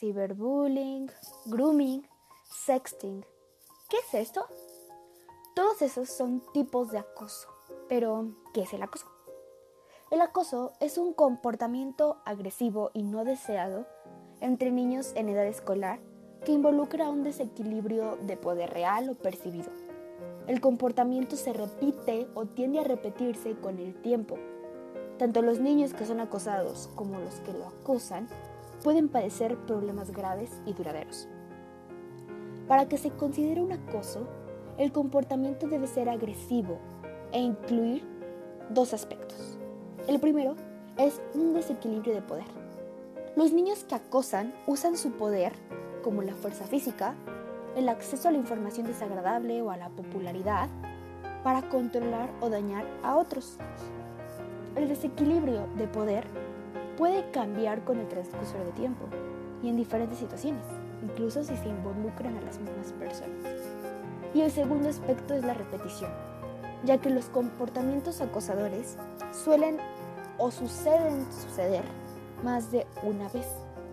ciberbullying, grooming, sexting. ¿Qué es esto? Todos esos son tipos de acoso. Pero, ¿qué es el acoso? El acoso es un comportamiento agresivo y no deseado entre niños en edad escolar que involucra un desequilibrio de poder real o percibido. El comportamiento se repite o tiende a repetirse con el tiempo. Tanto los niños que son acosados como los que lo acosan pueden padecer problemas graves y duraderos. Para que se considere un acoso, el comportamiento debe ser agresivo e incluir dos aspectos. El primero es un desequilibrio de poder. Los niños que acosan usan su poder, como la fuerza física, el acceso a la información desagradable o a la popularidad, para controlar o dañar a otros. El desequilibrio de poder puede cambiar con el transcurso de tiempo y en diferentes situaciones, incluso si se involucran a las mismas personas. Y el segundo aspecto es la repetición, ya que los comportamientos acosadores suelen o suceden suceder más de una vez,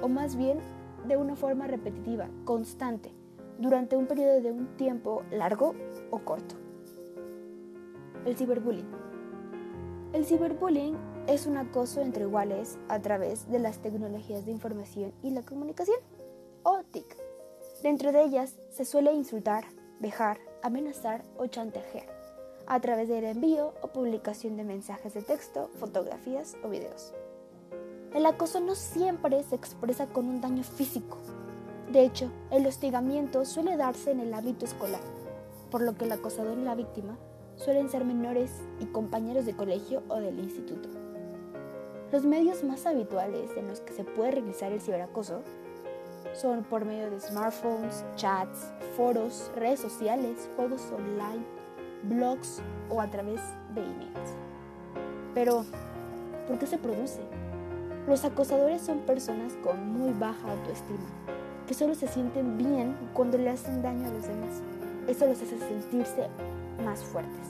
o más bien de una forma repetitiva, constante, durante un periodo de un tiempo largo o corto. El ciberbullying. El ciberbullying es un acoso entre iguales a través de las tecnologías de información y la comunicación, o TIC. Dentro de ellas se suele insultar, dejar, amenazar o chantajear a través del envío o publicación de mensajes de texto, fotografías o videos. El acoso no siempre se expresa con un daño físico. De hecho, el hostigamiento suele darse en el ámbito escolar, por lo que el acosador y la víctima suelen ser menores y compañeros de colegio o del instituto. Los medios más habituales en los que se puede realizar el ciberacoso son por medio de smartphones, chats, foros, redes sociales, juegos online, blogs o a través de emails. Pero, ¿por qué se produce? Los acosadores son personas con muy baja autoestima, que solo se sienten bien cuando le hacen daño a los demás. Eso los hace sentirse más fuertes.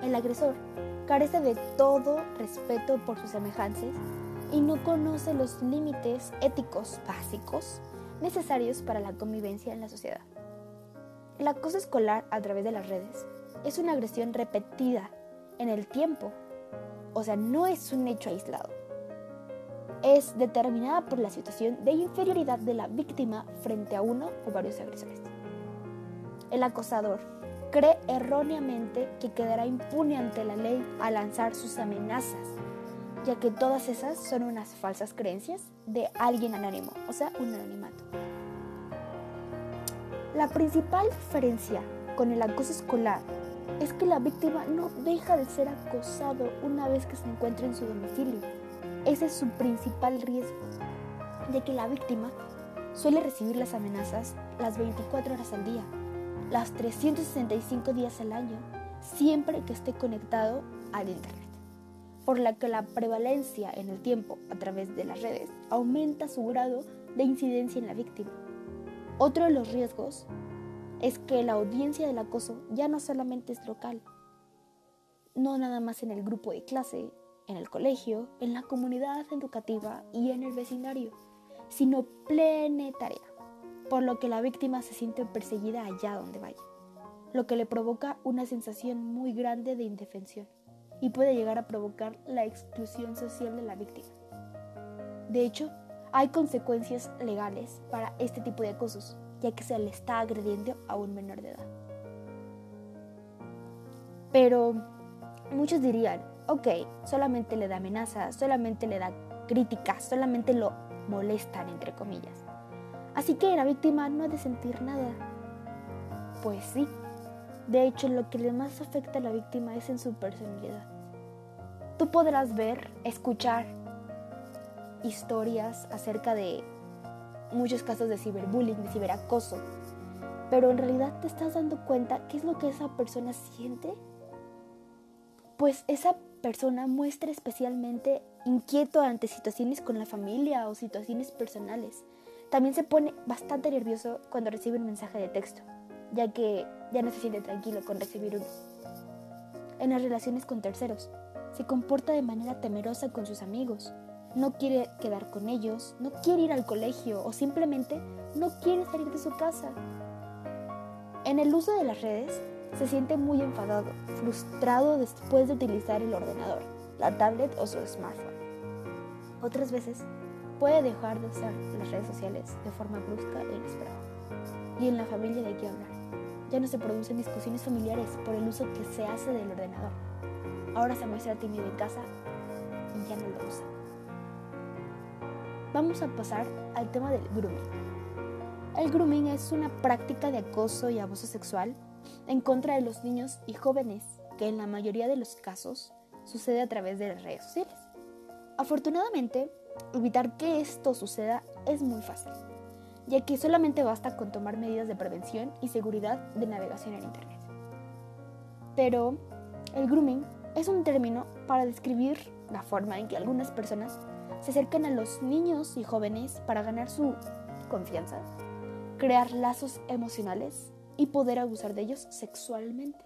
El agresor carece de todo respeto por sus semejantes y no conoce los límites éticos básicos necesarios para la convivencia en la sociedad. El acoso escolar a través de las redes es una agresión repetida en el tiempo, o sea, no es un hecho aislado. Es determinada por la situación de inferioridad de la víctima frente a uno o varios agresores. El acosador cree erróneamente que quedará impune ante la ley al lanzar sus amenazas, ya que todas esas son unas falsas creencias de alguien anónimo, o sea, un anonimato. La principal diferencia con el acoso escolar es que la víctima no deja de ser acosado una vez que se encuentra en su domicilio. Ese es su principal riesgo, de que la víctima suele recibir las amenazas las 24 horas al día, las 365 días al año, siempre que esté conectado al Internet, por la que la prevalencia en el tiempo a través de las redes aumenta su grado de incidencia en la víctima. Otro de los riesgos es que la audiencia del acoso ya no solamente es local, no nada más en el grupo de clase, en el colegio, en la comunidad educativa y en el vecindario, sino planetaria, por lo que la víctima se siente perseguida allá donde vaya, lo que le provoca una sensación muy grande de indefensión y puede llegar a provocar la exclusión social de la víctima. De hecho, hay consecuencias legales para este tipo de acosos, ya que se le está agrediendo a un menor de edad. Pero muchos dirían, ok, solamente le da amenazas, solamente le da críticas, solamente lo molestan, entre comillas. Así que la víctima no ha de sentir nada. Pues sí. De hecho, lo que le más afecta a la víctima es en su personalidad. Tú podrás ver, escuchar historias acerca de muchos casos de ciberbullying, de ciberacoso, pero en realidad te estás dando cuenta qué es lo que esa persona siente. Pues esa persona muestra especialmente inquieto ante situaciones con la familia o situaciones personales. También se pone bastante nervioso cuando recibe un mensaje de texto, ya que ya no se siente tranquilo con recibir uno. En las relaciones con terceros, se comporta de manera temerosa con sus amigos, no quiere quedar con ellos, no quiere ir al colegio o simplemente no quiere salir de su casa. En el uso de las redes se siente muy enfadado, frustrado después de utilizar el ordenador, la tablet o su smartphone. Otras veces puede dejar de usar las redes sociales de forma brusca e inesperada. Y en la familia de qué hablar. Ya no se producen discusiones familiares por el uso que se hace del ordenador. Ahora se muestra tímido en casa y ya no lo usa. Vamos a pasar al tema del grooming. El grooming es una práctica de acoso y abuso sexual en contra de los niños y jóvenes que en la mayoría de los casos sucede a través de las redes sociales. Afortunadamente, evitar que esto suceda es muy fácil, ya que solamente basta con tomar medidas de prevención y seguridad de navegación en Internet. Pero el grooming es un término para describir la forma en que algunas personas se acercan a los niños y jóvenes para ganar su confianza crear lazos emocionales y poder abusar de ellos sexualmente.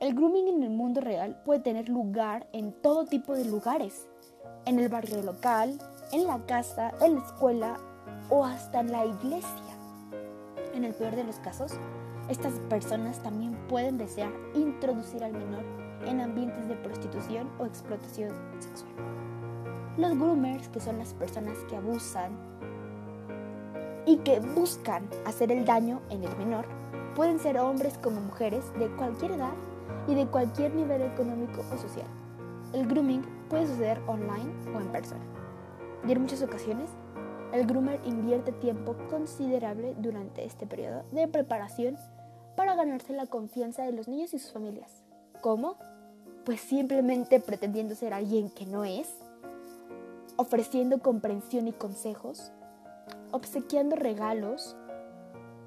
El grooming en el mundo real puede tener lugar en todo tipo de lugares, en el barrio local, en la casa, en la escuela o hasta en la iglesia. En el peor de los casos, estas personas también pueden desear introducir al menor en ambientes de prostitución o explotación sexual. Los groomers, que son las personas que abusan y que buscan hacer el daño en el menor pueden ser hombres como mujeres de cualquier edad y de cualquier nivel económico o social. El grooming puede suceder online o en persona. Y en muchas ocasiones, el groomer invierte tiempo considerable durante este periodo de preparación para ganarse la confianza de los niños y sus familias. ¿Cómo? Pues simplemente pretendiendo ser alguien que no es, ofreciendo comprensión y consejos, obsequiando regalos,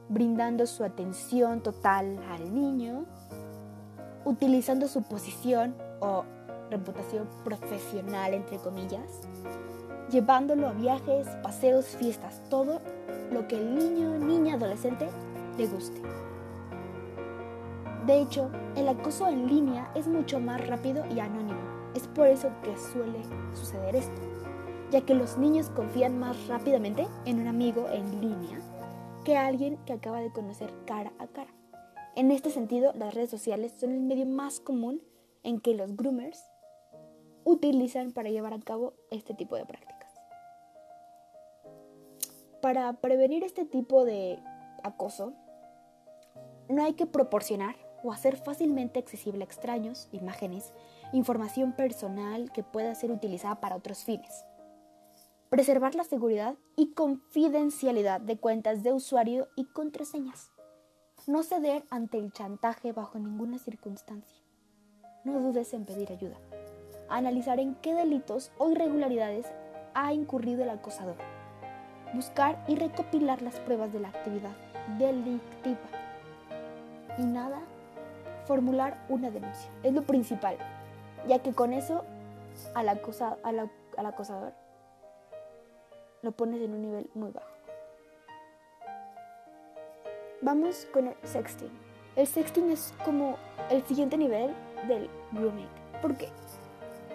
brindando su atención total al niño, utilizando su posición o reputación profesional, entre comillas, llevándolo a viajes, paseos, fiestas, todo lo que el niño, niña, adolescente le guste. De hecho, el acoso en línea es mucho más rápido y anónimo. Es por eso que suele suceder esto ya que los niños confían más rápidamente en un amigo en línea que a alguien que acaba de conocer cara a cara. En este sentido, las redes sociales son el medio más común en que los groomers utilizan para llevar a cabo este tipo de prácticas. Para prevenir este tipo de acoso, no hay que proporcionar o hacer fácilmente accesible a extraños, imágenes, información personal que pueda ser utilizada para otros fines preservar la seguridad y confidencialidad de cuentas de usuario y contraseñas. No ceder ante el chantaje bajo ninguna circunstancia. No dudes en pedir ayuda. Analizar en qué delitos o irregularidades ha incurrido el acosador. Buscar y recopilar las pruebas de la actividad delictiva. Y nada, formular una denuncia. Es lo principal, ya que con eso al, al acosador lo pones en un nivel muy bajo. Vamos con el sexting. El sexting es como el siguiente nivel del grooming. ¿Por qué?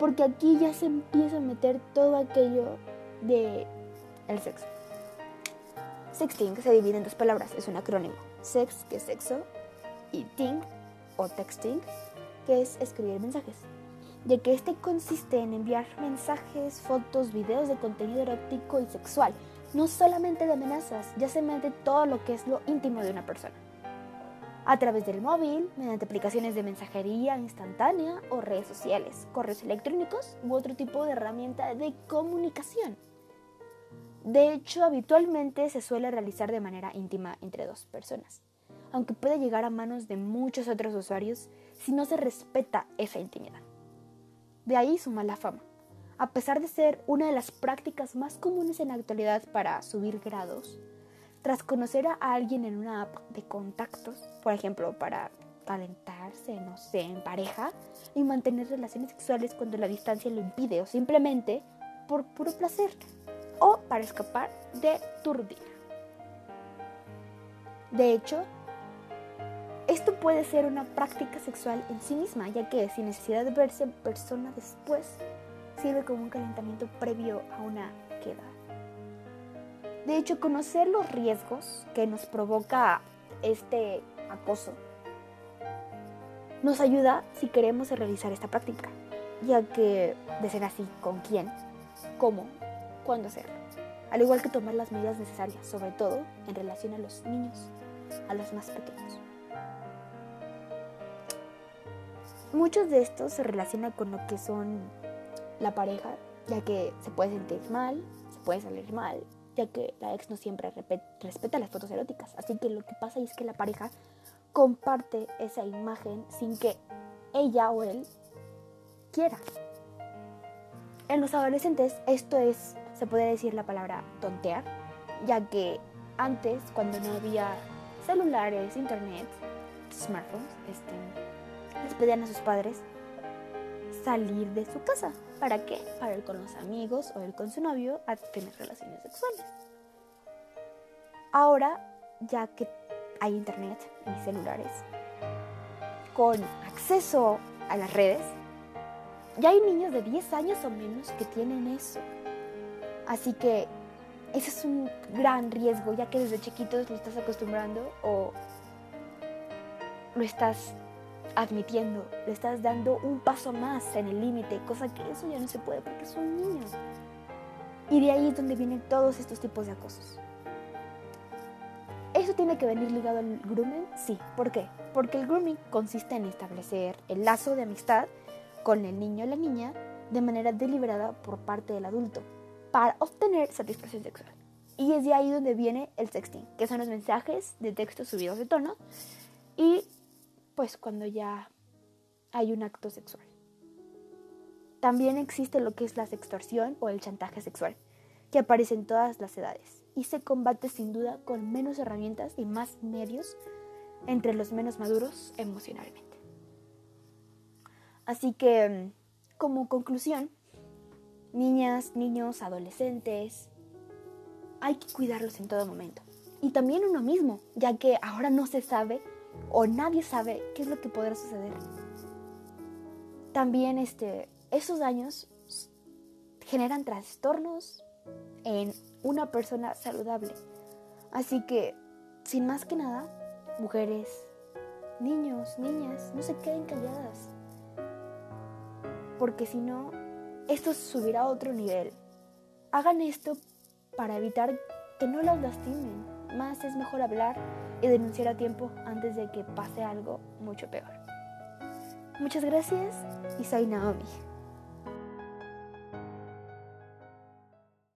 Porque aquí ya se empieza a meter todo aquello de el sexo. Sexting se divide en dos palabras, es un acrónimo. Sex, que es sexo, y ting o texting, que es escribir mensajes de que este consiste en enviar mensajes, fotos, videos de contenido erótico y sexual, no solamente de amenazas, ya se mete todo lo que es lo íntimo de una persona. A través del móvil, mediante aplicaciones de mensajería instantánea o redes sociales, correos electrónicos u otro tipo de herramienta de comunicación. De hecho, habitualmente se suele realizar de manera íntima entre dos personas, aunque puede llegar a manos de muchos otros usuarios si no se respeta esa intimidad. De ahí su mala fama. A pesar de ser una de las prácticas más comunes en la actualidad para subir grados, tras conocer a alguien en una app de contactos, por ejemplo, para calentarse, no sé, en pareja, y mantener relaciones sexuales cuando la distancia lo impide o simplemente por puro placer o para escapar de tu rutina. De hecho, esto puede ser una práctica sexual en sí misma, ya que sin necesidad de verse en persona después, sirve como un calentamiento previo a una queda. De hecho, conocer los riesgos que nos provoca este acoso nos ayuda si queremos realizar esta práctica, ya que de ser así, ¿con quién? ¿Cómo? ¿Cuándo hacerlo? Al igual que tomar las medidas necesarias, sobre todo en relación a los niños, a los más pequeños. Muchos de estos se relacionan con lo que son la pareja, ya que se puede sentir mal, se puede salir mal, ya que la ex no siempre respeta las fotos eróticas. Así que lo que pasa es que la pareja comparte esa imagen sin que ella o él quiera. En los adolescentes esto es, se puede decir la palabra tontear, ya que antes, cuando no había celulares, internet, smartphones, este, les pedían a sus padres salir de su casa. ¿Para qué? Para ir con los amigos o ir con su novio a tener relaciones sexuales. Ahora, ya que hay internet y celulares, con acceso a las redes, ya hay niños de 10 años o menos que tienen eso. Así que ese es un gran riesgo, ya que desde chiquitos lo estás acostumbrando o lo estás admitiendo, le estás dando un paso más en el límite, cosa que eso ya no se puede porque son niños. Y de ahí es donde vienen todos estos tipos de acosos. ¿Eso tiene que venir ligado al grooming? Sí. ¿Por qué? Porque el grooming consiste en establecer el lazo de amistad con el niño o la niña de manera deliberada por parte del adulto para obtener satisfacción sexual. Y es de ahí donde viene el sexting, que son los mensajes de texto subidos de tono y pues cuando ya hay un acto sexual. También existe lo que es la sextorsión o el chantaje sexual, que aparece en todas las edades y se combate sin duda con menos herramientas y más medios entre los menos maduros emocionalmente. Así que, como conclusión, niñas, niños, adolescentes, hay que cuidarlos en todo momento. Y también uno mismo, ya que ahora no se sabe o nadie sabe qué es lo que podrá suceder. También este, esos daños generan trastornos en una persona saludable. Así que, sin más que nada, mujeres, niños, niñas, no se queden calladas. Porque si no, esto subirá a otro nivel. Hagan esto para evitar que no las lastimen. Más es mejor hablar y denunciar a tiempo antes de que pase algo mucho peor. Muchas gracias y soy Naomi.